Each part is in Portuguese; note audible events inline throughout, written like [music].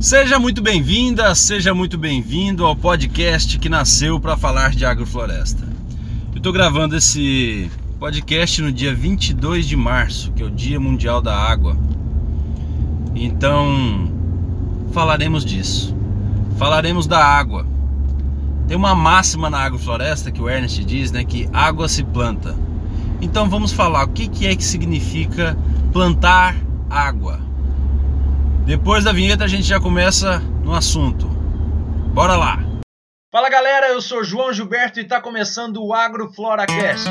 Seja muito bem-vinda, seja muito bem-vindo ao podcast que nasceu para falar de agrofloresta. Eu estou gravando esse podcast no dia 22 de março, que é o Dia Mundial da Água. Então, falaremos disso. Falaremos da água. Tem uma máxima na agrofloresta que o Ernest diz, né, que água se planta. Então vamos falar o que, que é que significa plantar água. Depois da vinheta a gente já começa no assunto. Bora lá! Fala galera, eu sou João Gilberto e está começando o AgroFloracast.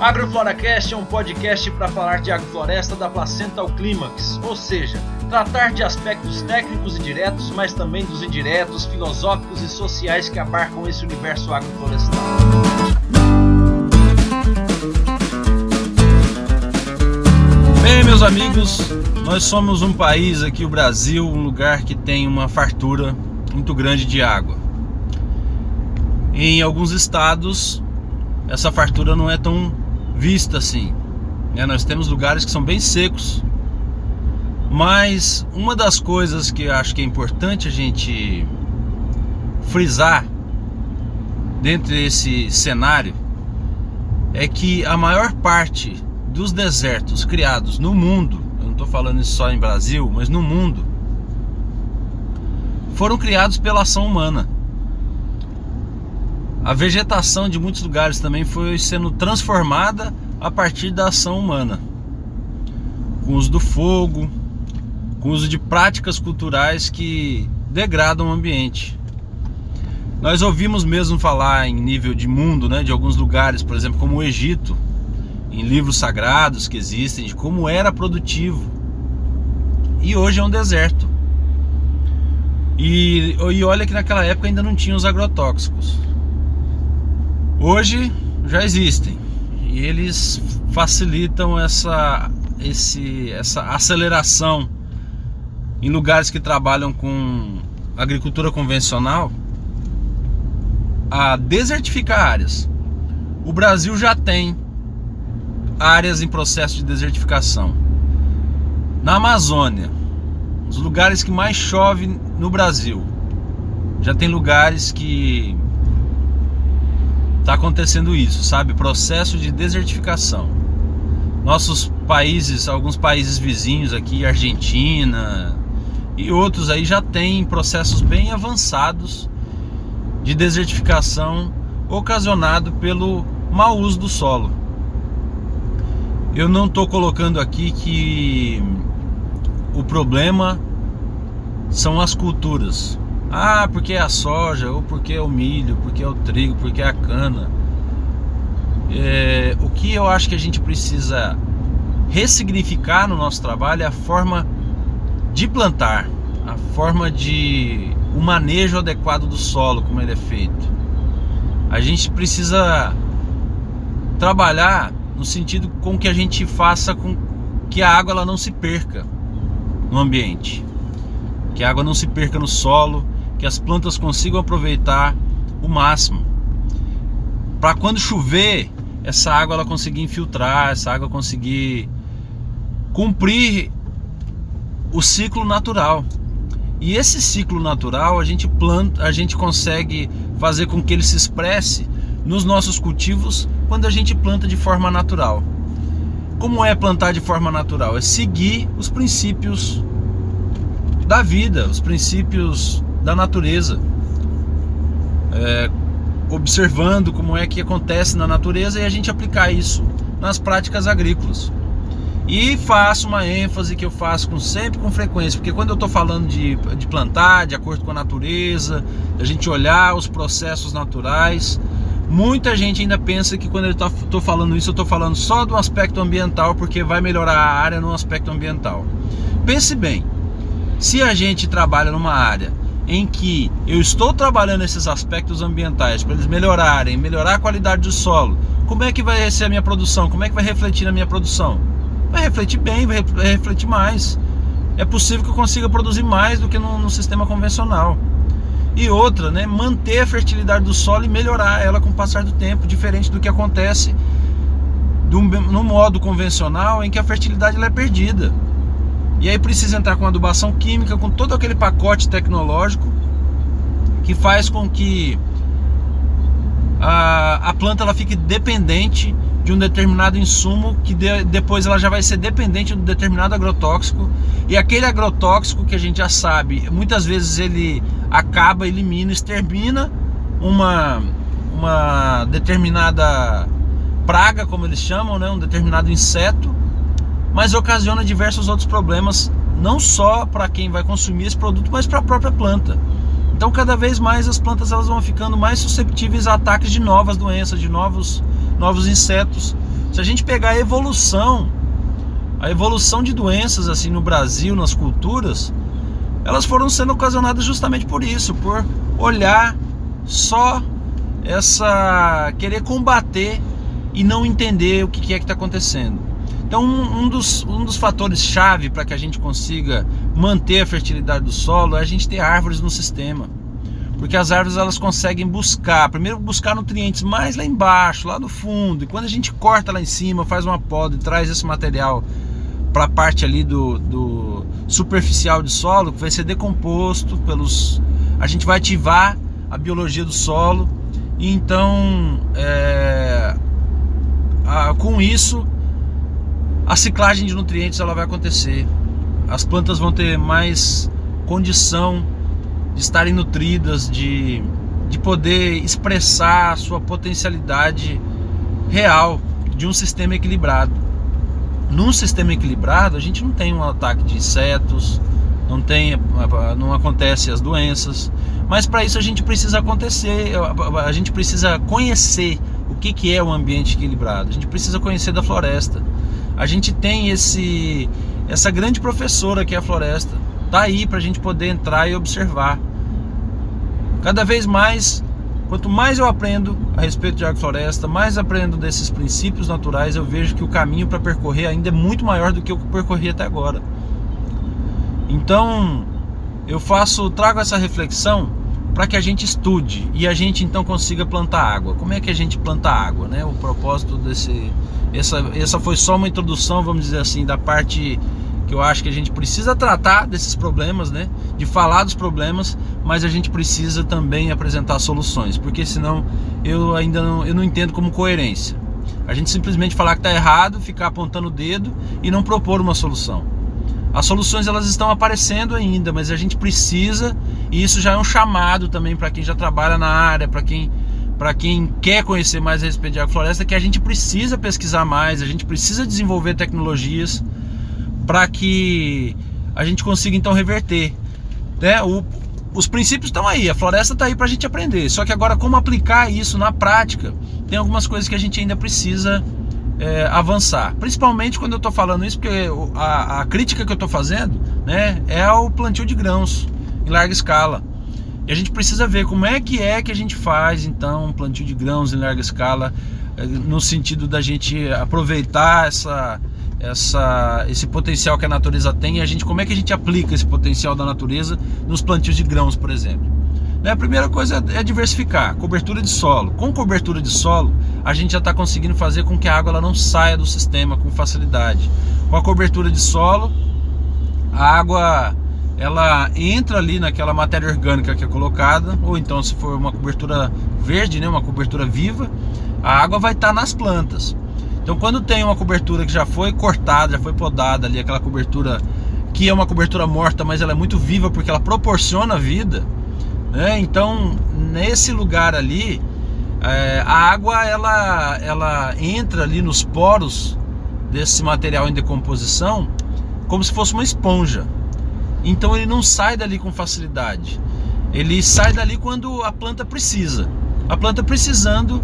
AgroFloracast é um podcast para falar de agrofloresta da placenta ao clímax, ou seja, tratar de aspectos técnicos e diretos, mas também dos indiretos, filosóficos e sociais que abarcam esse universo agroflorestal. Meus amigos, nós somos um país aqui, o Brasil, um lugar que tem uma fartura muito grande de água. Em alguns estados, essa fartura não é tão vista assim. Né? Nós temos lugares que são bem secos. Mas uma das coisas que eu acho que é importante a gente frisar dentro desse cenário é que a maior parte dos desertos criados no mundo, eu não estou falando isso só em Brasil, mas no mundo, foram criados pela ação humana. A vegetação de muitos lugares também foi sendo transformada a partir da ação humana, com o uso do fogo, com o uso de práticas culturais que degradam o ambiente. Nós ouvimos mesmo falar em nível de mundo, né, de alguns lugares, por exemplo, como o Egito, em livros sagrados que existem de como era produtivo. E hoje é um deserto. E, e olha que naquela época ainda não tinha os agrotóxicos. Hoje já existem. E eles facilitam essa, esse, essa aceleração em lugares que trabalham com agricultura convencional a desertificar áreas. O Brasil já tem áreas em processo de desertificação. Na Amazônia, os lugares que mais chove no Brasil, já tem lugares que está acontecendo isso, sabe? Processo de desertificação. Nossos países, alguns países vizinhos aqui, Argentina e outros aí já têm processos bem avançados de desertificação ocasionado pelo mau uso do solo. Eu não estou colocando aqui que o problema são as culturas. Ah, porque é a soja, ou porque é o milho, porque é o trigo, porque é a cana. É, o que eu acho que a gente precisa ressignificar no nosso trabalho é a forma de plantar, a forma de o manejo adequado do solo, como ele é feito. A gente precisa trabalhar no sentido com que a gente faça com que a água ela não se perca no ambiente, que a água não se perca no solo, que as plantas consigam aproveitar o máximo. Para quando chover, essa água ela conseguir infiltrar, essa água conseguir cumprir o ciclo natural. E esse ciclo natural a gente planta, a gente consegue fazer com que ele se expresse nos nossos cultivos quando a gente planta de forma natural. Como é plantar de forma natural? É seguir os princípios da vida, os princípios da natureza. É, observando como é que acontece na natureza e a gente aplicar isso nas práticas agrícolas. E faço uma ênfase que eu faço com, sempre com frequência, porque quando eu estou falando de, de plantar de acordo com a natureza, a gente olhar os processos naturais, Muita gente ainda pensa que quando eu estou falando isso, eu estou falando só do aspecto ambiental, porque vai melhorar a área no aspecto ambiental. Pense bem, se a gente trabalha numa área em que eu estou trabalhando esses aspectos ambientais para eles melhorarem, melhorar a qualidade do solo, como é que vai ser a minha produção? Como é que vai refletir na minha produção? Vai refletir bem, vai refletir mais. É possível que eu consiga produzir mais do que no, no sistema convencional. E outra, né, manter a fertilidade do solo e melhorar ela com o passar do tempo, diferente do que acontece no modo convencional em que a fertilidade é perdida. E aí precisa entrar com adubação química, com todo aquele pacote tecnológico que faz com que a, a planta ela fique dependente de um determinado insumo que de, depois ela já vai ser dependente de um determinado agrotóxico. E aquele agrotóxico que a gente já sabe muitas vezes ele acaba elimina extermina uma uma determinada praga como eles chamam né? Um determinado inseto mas ocasiona diversos outros problemas não só para quem vai consumir esse produto mas para a própria planta. Então cada vez mais as plantas elas vão ficando mais susceptíveis a ataques de novas doenças de novos novos insetos. Se a gente pegar a evolução, a evolução de doenças assim no Brasil, nas culturas, elas foram sendo ocasionadas justamente por isso, por olhar só essa querer combater e não entender o que é que está acontecendo. Então, um, dos, um dos fatores chave para que a gente consiga manter a fertilidade do solo é a gente ter árvores no sistema porque as árvores elas conseguem buscar, primeiro buscar nutrientes mais lá embaixo, lá no fundo, e quando a gente corta lá em cima, faz uma poda e traz esse material para a parte ali do, do superficial de solo, que vai ser decomposto pelos. A gente vai ativar a biologia do solo, e então é, a, com isso a ciclagem de nutrientes ela vai acontecer. As plantas vão ter mais condição de estarem nutridas, de, de poder expressar a sua potencialidade real de um sistema equilibrado. Num sistema equilibrado, a gente não tem um ataque de insetos, não tem, não acontece as doenças, mas para isso a gente precisa acontecer, a gente precisa conhecer o que, que é o ambiente equilibrado. A gente precisa conhecer da floresta. A gente tem esse essa grande professora que é a floresta tá aí para a gente poder entrar e observar. Cada vez mais, quanto mais eu aprendo a respeito de agrofloresta, mais aprendo desses princípios naturais, eu vejo que o caminho para percorrer ainda é muito maior do que o que eu percorri até agora. Então, eu faço, trago essa reflexão para que a gente estude e a gente então consiga plantar água. Como é que a gente planta água, né? O propósito desse essa essa foi só uma introdução, vamos dizer assim, da parte que eu acho que a gente precisa tratar desses problemas, né? De falar dos problemas, mas a gente precisa também apresentar soluções, porque senão eu ainda não, eu não entendo como coerência. A gente simplesmente falar que está errado, ficar apontando o dedo e não propor uma solução. As soluções elas estão aparecendo ainda, mas a gente precisa, e isso já é um chamado também para quem já trabalha na área, para quem para quem quer conhecer mais a respeito de agrofloresta, que a gente precisa pesquisar mais, a gente precisa desenvolver tecnologias para que a gente consiga então reverter. Né? O, os princípios estão aí, a floresta está aí para a gente aprender. Só que agora, como aplicar isso na prática, tem algumas coisas que a gente ainda precisa é, avançar. Principalmente quando eu estou falando isso, porque a, a crítica que eu estou fazendo né, é ao plantio de grãos em larga escala. E a gente precisa ver como é que é que a gente faz então um plantio de grãos em larga escala, é, no sentido da gente aproveitar essa essa, esse potencial que a natureza tem e a gente como é que a gente aplica esse potencial da natureza nos plantios de grãos, por exemplo. Né, a primeira coisa é diversificar, cobertura de solo. Com cobertura de solo, a gente já está conseguindo fazer com que a água ela não saia do sistema com facilidade. Com a cobertura de solo, a água ela entra ali naquela matéria orgânica que é colocada, ou então se for uma cobertura verde, né, uma cobertura viva, a água vai estar tá nas plantas. Então, quando tem uma cobertura que já foi cortada, já foi podada ali, aquela cobertura que é uma cobertura morta, mas ela é muito viva porque ela proporciona vida, né? Então, nesse lugar ali, é, a água ela, ela entra ali nos poros desse material em decomposição como se fosse uma esponja. Então, ele não sai dali com facilidade. Ele sai dali quando a planta precisa. A planta precisando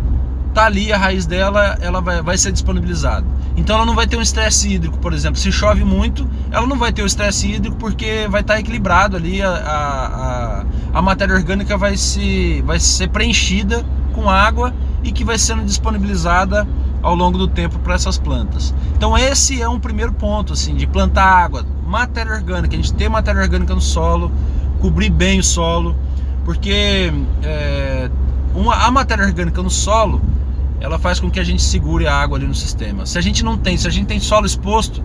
tá ali a raiz dela, ela vai, vai ser disponibilizada. Então ela não vai ter um estresse hídrico, por exemplo. Se chove muito, ela não vai ter o estresse hídrico porque vai estar tá equilibrado ali, a, a, a, matéria orgânica vai, se, vai ser preenchida com água e que vai sendo disponibilizada ao longo do tempo para essas plantas. Então esse é um primeiro ponto, assim, de plantar água, matéria orgânica, a gente ter matéria orgânica no solo, cobrir bem o solo, porque é, uma, a matéria orgânica no solo ela faz com que a gente segure a água ali no sistema. Se a gente não tem, se a gente tem solo exposto,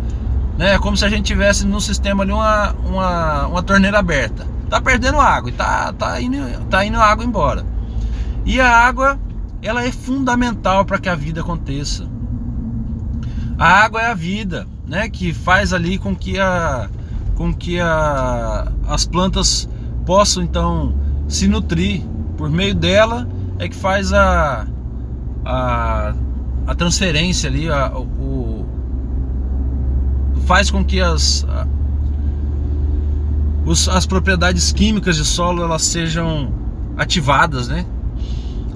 Né? É como se a gente tivesse no sistema ali uma, uma, uma torneira aberta. Tá perdendo água e tá, tá, indo, tá indo água embora. E a água, ela é fundamental para que a vida aconteça. A água é a vida, né? Que faz ali com que, a, com que a, as plantas possam então se nutrir. Por meio dela é que faz a, a, a transferência ali, a, o, faz com que as, a, os, as propriedades químicas de solo elas sejam ativadas, né?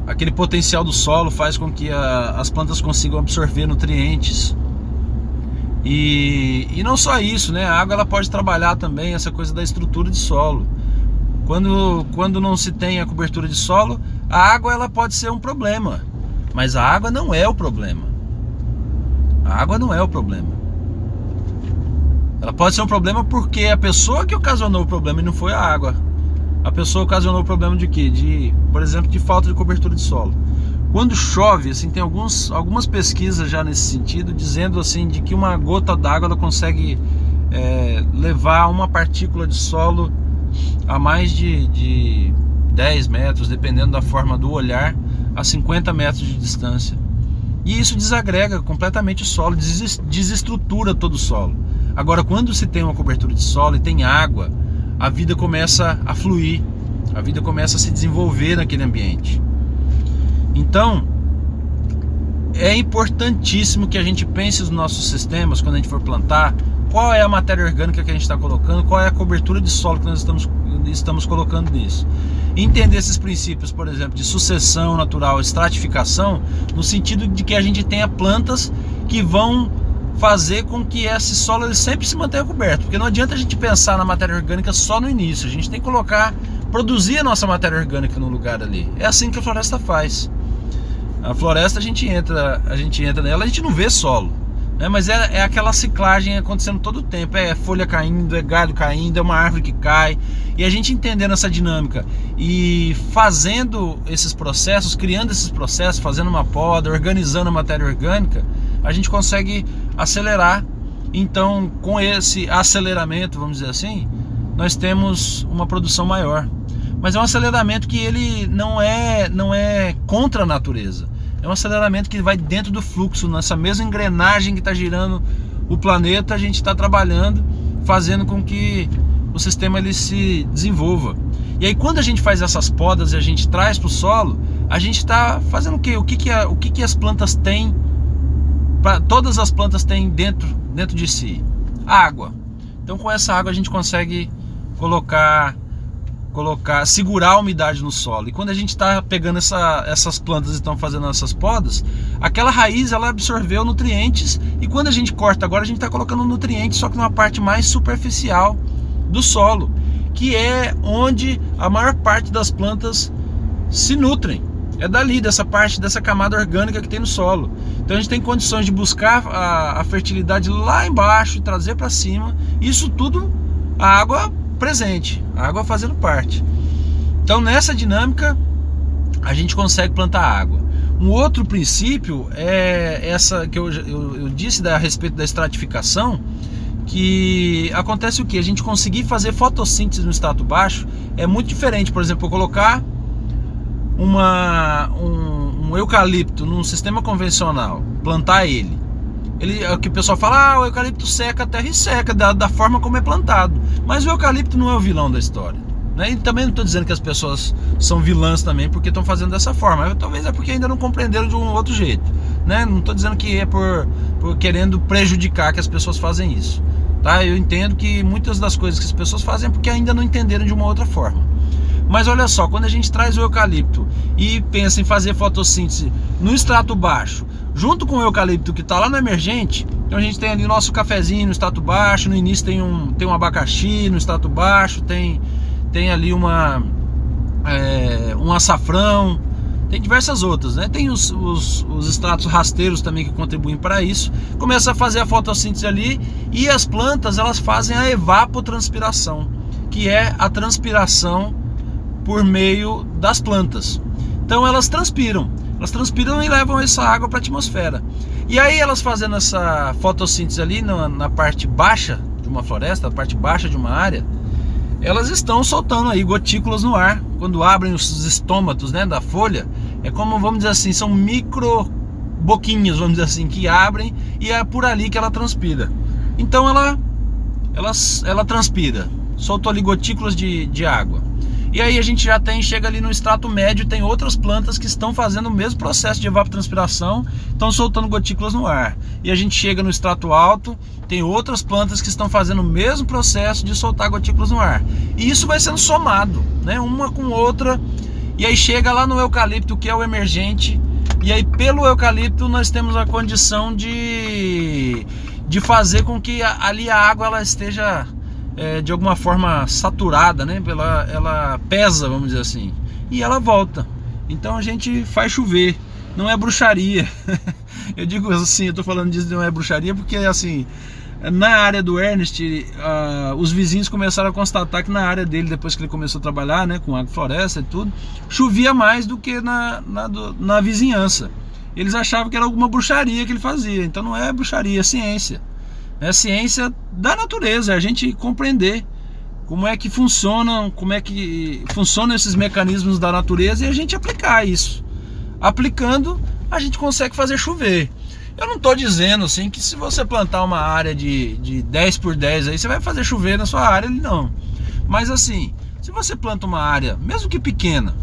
Aquele potencial do solo faz com que a, as plantas consigam absorver nutrientes. E, e não só isso, né? A água ela pode trabalhar também essa coisa da estrutura de solo. Quando, quando não se tem a cobertura de solo, a água ela pode ser um problema, mas a água não é o problema. A água não é o problema. Ela pode ser um problema porque a pessoa que ocasionou o problema não foi a água. A pessoa ocasionou o problema de quê? De, por exemplo, de falta de cobertura de solo. Quando chove, assim, tem alguns, algumas pesquisas já nesse sentido, dizendo assim de que uma gota d'água consegue é, levar uma partícula de solo a mais de, de 10 metros, dependendo da forma do olhar, a 50 metros de distância. E isso desagrega completamente o solo, desestrutura todo o solo. Agora, quando se tem uma cobertura de solo e tem água, a vida começa a fluir, a vida começa a se desenvolver naquele ambiente. Então, é importantíssimo que a gente pense nos nossos sistemas quando a gente for plantar, qual é a matéria orgânica que a gente está colocando, qual é a cobertura de solo que nós estamos, estamos colocando nisso. Entender esses princípios, por exemplo, de sucessão natural, estratificação, no sentido de que a gente tenha plantas que vão fazer com que esse solo ele sempre se mantenha coberto, porque não adianta a gente pensar na matéria orgânica só no início, a gente tem que colocar, produzir a nossa matéria orgânica no lugar ali. É assim que a floresta faz. A floresta a gente entra, a gente entra nela, a gente não vê solo né? Mas é, é aquela ciclagem acontecendo todo o tempo. É folha caindo, é galho caindo, é uma árvore que cai. E a gente entendendo essa dinâmica e fazendo esses processos, criando esses processos, fazendo uma poda, organizando a matéria orgânica, a gente consegue acelerar. Então, com esse aceleramento, vamos dizer assim, nós temos uma produção maior. Mas é um aceleramento que ele não é, não é contra a natureza é um aceleramento que vai dentro do fluxo, nessa mesma engrenagem que está girando o planeta, a gente está trabalhando, fazendo com que o sistema ele se desenvolva. E aí quando a gente faz essas podas e a gente traz para o solo, a gente está fazendo o quê? O que, que, a, o que, que as plantas têm? Pra, todas as plantas têm dentro, dentro de si água. Então com essa água a gente consegue colocar colocar, segurar a umidade no solo. E quando a gente está pegando essa, essas plantas e estão fazendo essas podas, aquela raiz ela absorveu nutrientes e quando a gente corta agora a gente está colocando nutrientes só que numa parte mais superficial do solo, que é onde a maior parte das plantas se nutrem. É dali, dessa parte, dessa camada orgânica que tem no solo. Então a gente tem condições de buscar a, a fertilidade lá embaixo e trazer para cima. Isso tudo a água presente, a água fazendo parte. Então nessa dinâmica a gente consegue plantar água. Um outro princípio é essa que eu, eu, eu disse da, a respeito da estratificação, que acontece o que? A gente conseguir fazer fotossíntese no status baixo é muito diferente. Por exemplo, eu colocar uma, um, um eucalipto num sistema convencional, plantar ele ele, é o que o pessoal fala, ah, o eucalipto seca a terra e seca da, da forma como é plantado. Mas o eucalipto não é o vilão da história. Né? E também não estou dizendo que as pessoas são vilãs também porque estão fazendo dessa forma. Talvez é porque ainda não compreenderam de um outro jeito. Né? Não estou dizendo que é por, por querendo prejudicar que as pessoas fazem isso. Tá? Eu entendo que muitas das coisas que as pessoas fazem é porque ainda não entenderam de uma outra forma. Mas olha só, quando a gente traz o eucalipto e pensa em fazer fotossíntese no extrato baixo, junto com o eucalipto que está lá no emergente, então a gente tem ali o nosso cafezinho no status baixo, no início tem um, tem um abacaxi no status baixo, tem, tem ali uma é, um açafrão, tem diversas outras, né? Tem os, os, os estratos rasteiros também que contribuem para isso. Começa a fazer a fotossíntese ali e as plantas elas fazem a evapotranspiração, que é a transpiração por meio das plantas. Então elas transpiram. Elas transpiram e levam essa água para a atmosfera. E aí elas fazendo essa fotossíntese ali na, na parte baixa de uma floresta, a parte baixa de uma área, elas estão soltando aí gotículas no ar. Quando abrem os estômatos né, da folha, é como, vamos dizer assim, são micro boquinhas, vamos dizer assim, que abrem e é por ali que ela transpira. Então ela, ela, ela transpira, soltou ali gotículas de, de água. E aí a gente já tem, chega ali no extrato médio, tem outras plantas que estão fazendo o mesmo processo de evapotranspiração, estão soltando gotículas no ar. E a gente chega no extrato alto, tem outras plantas que estão fazendo o mesmo processo de soltar gotículas no ar. E isso vai sendo somado, né, uma com outra. E aí chega lá no eucalipto, que é o emergente, e aí pelo eucalipto nós temos a condição de de fazer com que ali a água ela esteja é, de alguma forma saturada, né? Ela, ela pesa, vamos dizer assim, e ela volta. Então a gente faz chover, não é bruxaria. [laughs] eu digo assim, eu tô falando disso não é bruxaria porque assim, na área do Ernest, uh, os vizinhos começaram a constatar que na área dele, depois que ele começou a trabalhar, né, com agrofloresta e tudo, chovia mais do que na, na, do, na vizinhança. Eles achavam que era alguma bruxaria que ele fazia. Então não é bruxaria, é ciência. É ciência da natureza, é a gente compreender como é que funcionam, como é que funcionam esses mecanismos da natureza e a gente aplicar isso. Aplicando, a gente consegue fazer chover. Eu não estou dizendo assim que se você plantar uma área de, de 10 por 10 aí, você vai fazer chover na sua área, não. Mas assim, se você planta uma área, mesmo que pequena,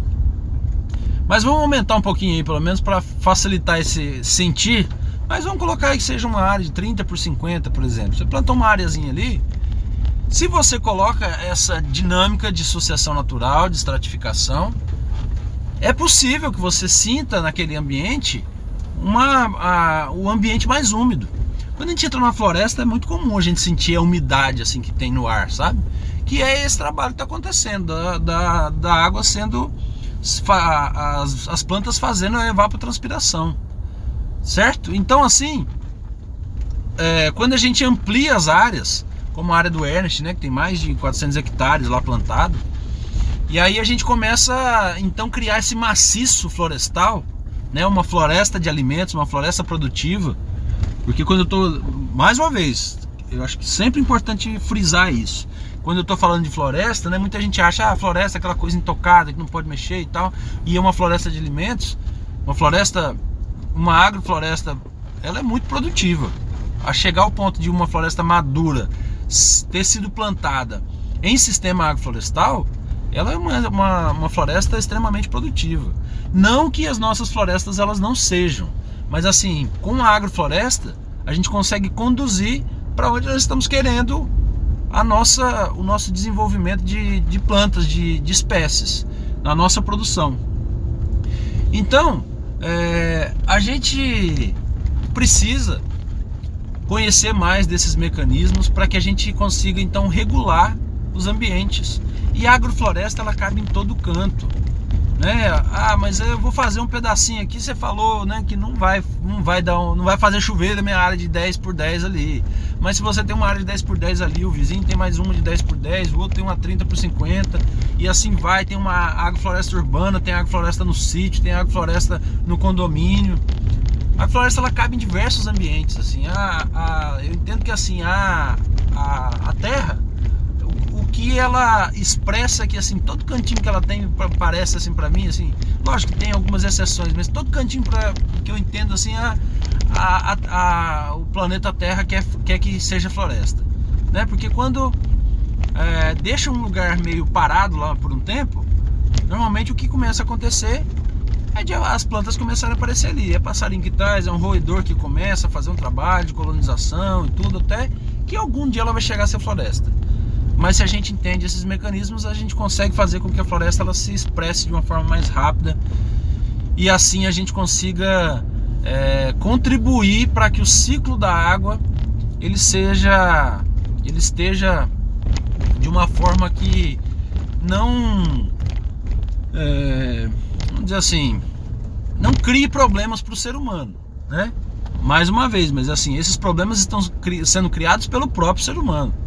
mas vamos aumentar um pouquinho aí, pelo menos para facilitar esse sentir mas vamos colocar que seja uma área de 30 por 50, por exemplo. Você plantou uma áreazinha ali. Se você coloca essa dinâmica de sucessão natural, de estratificação, é possível que você sinta naquele ambiente uma, a, o ambiente mais úmido. Quando a gente entra numa floresta é muito comum a gente sentir a umidade assim que tem no ar, sabe? Que é esse trabalho que está acontecendo, da, da, da, água sendo. As, as plantas fazendo a evapotranspiração. Certo? Então, assim, é, quando a gente amplia as áreas, como a área do Ernest, né, que tem mais de 400 hectares lá plantado, e aí a gente começa então criar esse maciço florestal, né, uma floresta de alimentos, uma floresta produtiva, porque quando eu estou, mais uma vez, eu acho que sempre é importante frisar isso. Quando eu estou falando de floresta, né, muita gente acha ah, a floresta é aquela coisa intocada que não pode mexer e tal, e é uma floresta de alimentos, uma floresta uma agrofloresta ela é muito produtiva. A chegar ao ponto de uma floresta madura ter sido plantada em sistema agroflorestal, ela é uma, uma, uma, floresta extremamente produtiva. Não que as nossas florestas elas não sejam, mas assim, com a agrofloresta, a gente consegue conduzir para onde nós estamos querendo a nossa, o nosso desenvolvimento de, de plantas, de, de espécies, na nossa produção. Então, é, a gente precisa conhecer mais desses mecanismos para que a gente consiga então regular os ambientes. E a agrofloresta ela cabe em todo canto né? Ah, mas eu vou fazer um pedacinho aqui, você falou, né, que não vai, não vai dar, um, não vai fazer chover na minha área de 10 por 10 ali. Mas se você tem uma área de 10 por 10 ali, o vizinho tem mais uma de 10 por 10, o outro tem uma 30 por 50 e assim vai, tem uma agrofloresta urbana, tem agrofloresta no sítio, tem agrofloresta no condomínio. A floresta ela cabe em diversos ambientes, assim. A, a, eu entendo que assim a, a, a terra que ela expressa que assim todo cantinho que ela tem parece assim para mim assim lógico que tem algumas exceções mas todo cantinho para que eu entendo assim a, a, a, o planeta Terra quer, quer que seja floresta né? Porque quando é, deixa um lugar meio parado lá por um tempo normalmente o que começa a acontecer é de as plantas começarem a aparecer ali. É passarinho que traz é um roedor que começa a fazer um trabalho de colonização e tudo até que algum dia ela vai chegar a ser floresta mas se a gente entende esses mecanismos, a gente consegue fazer com que a floresta ela se expresse de uma forma mais rápida e assim a gente consiga é, contribuir para que o ciclo da água ele seja, ele esteja de uma forma que não, é, vamos dizer assim, não crie problemas para o ser humano, né? Mais uma vez, mas assim, esses problemas estão sendo criados pelo próprio ser humano.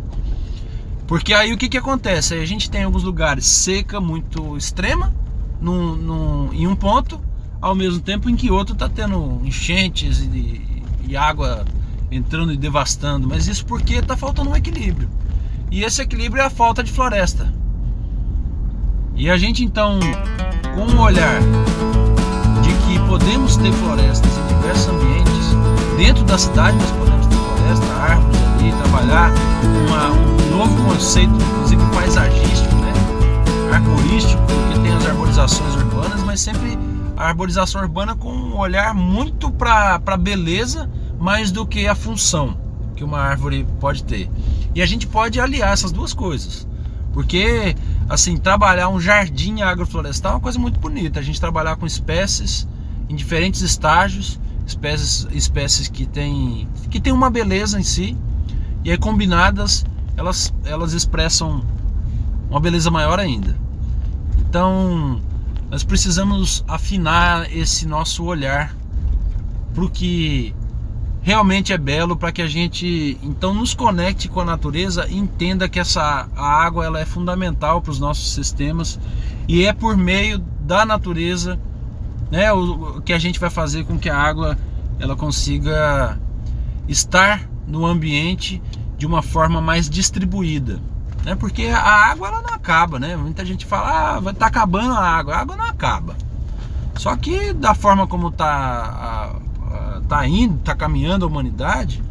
Porque aí o que, que acontece? Aí a gente tem alguns lugares seca muito extrema num, num, em um ponto, ao mesmo tempo em que outro está tendo enchentes e, e água entrando e devastando, mas isso porque está faltando um equilíbrio. E esse equilíbrio é a falta de floresta. E a gente então, com o um olhar de que podemos ter florestas em diversos ambientes, dentro da cidade nós podemos ter floresta, árvores ali, trabalhar uma, um novo conceito, inclusive paisagístico, né? arborístico, porque tem as arborizações urbanas, mas sempre a arborização urbana com um olhar muito para a beleza mais do que a função que uma árvore pode ter. E a gente pode aliar essas duas coisas. Porque, assim, trabalhar um jardim agroflorestal é uma coisa muito bonita. A gente trabalhar com espécies em diferentes estágios, espécies, espécies que têm que tem uma beleza em si, e aí combinadas elas, elas expressam uma beleza maior ainda. Então, nós precisamos afinar esse nosso olhar para o que realmente é belo, para que a gente então nos conecte com a natureza e entenda que essa a água ela é fundamental para os nossos sistemas e é por meio da natureza né, o, que a gente vai fazer com que a água ela consiga estar no ambiente de uma forma mais distribuída né? Porque a água ela não acaba, né? Muita gente fala, ah, tá acabando a água. A água não acaba. Só que da forma como está tá indo, está caminhando a humanidade,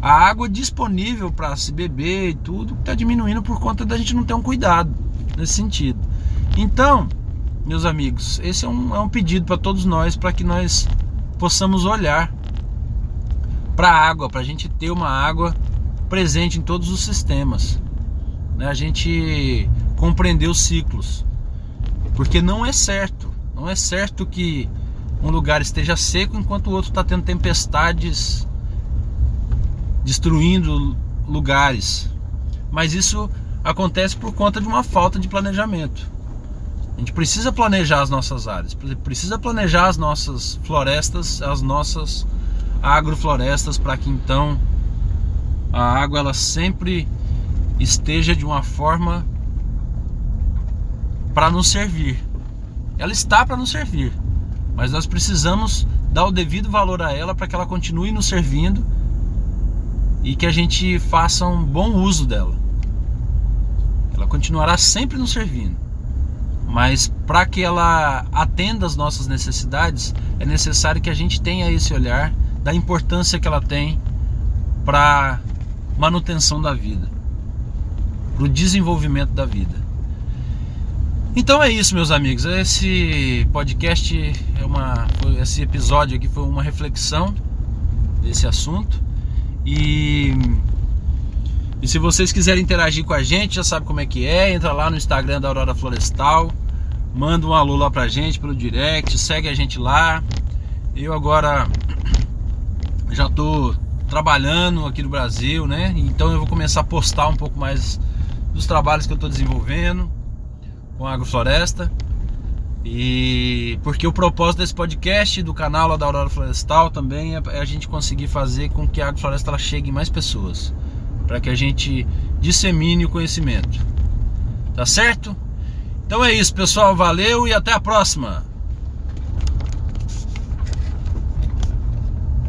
a água disponível para se beber e tudo está diminuindo por conta da gente não ter um cuidado nesse sentido. Então, meus amigos, esse é um, é um pedido para todos nós para que nós possamos olhar para a água, para a gente ter uma água presente em todos os sistemas né, a gente compreender os ciclos. Porque não é certo, não é certo que um lugar esteja seco enquanto o outro está tendo tempestades destruindo lugares. Mas isso acontece por conta de uma falta de planejamento. A gente precisa planejar as nossas áreas, precisa planejar as nossas florestas, as nossas agroflorestas para que então a água ela sempre esteja de uma forma para nos servir. Ela está para nos servir, mas nós precisamos dar o devido valor a ela para que ela continue nos servindo e que a gente faça um bom uso dela. Ela continuará sempre nos servindo, mas para que ela atenda às nossas necessidades, é necessário que a gente tenha esse olhar da importância que ela tem para manutenção da vida para o desenvolvimento da vida. Então é isso, meus amigos. Esse podcast é uma, esse episódio aqui foi uma reflexão desse assunto e e se vocês quiserem interagir com a gente, já sabe como é que é. Entra lá no Instagram da Aurora Florestal, manda um alô lá pra gente pelo direct, segue a gente lá. Eu agora já tô trabalhando aqui no Brasil, né? Então eu vou começar a postar um pouco mais dos trabalhos que eu estou desenvolvendo com a agrofloresta. E porque o propósito desse podcast, do canal lá da Aurora Florestal também é, é a gente conseguir fazer com que a agrofloresta ela chegue em mais pessoas, para que a gente dissemine o conhecimento. Tá certo? Então é isso, pessoal. Valeu e até a próxima.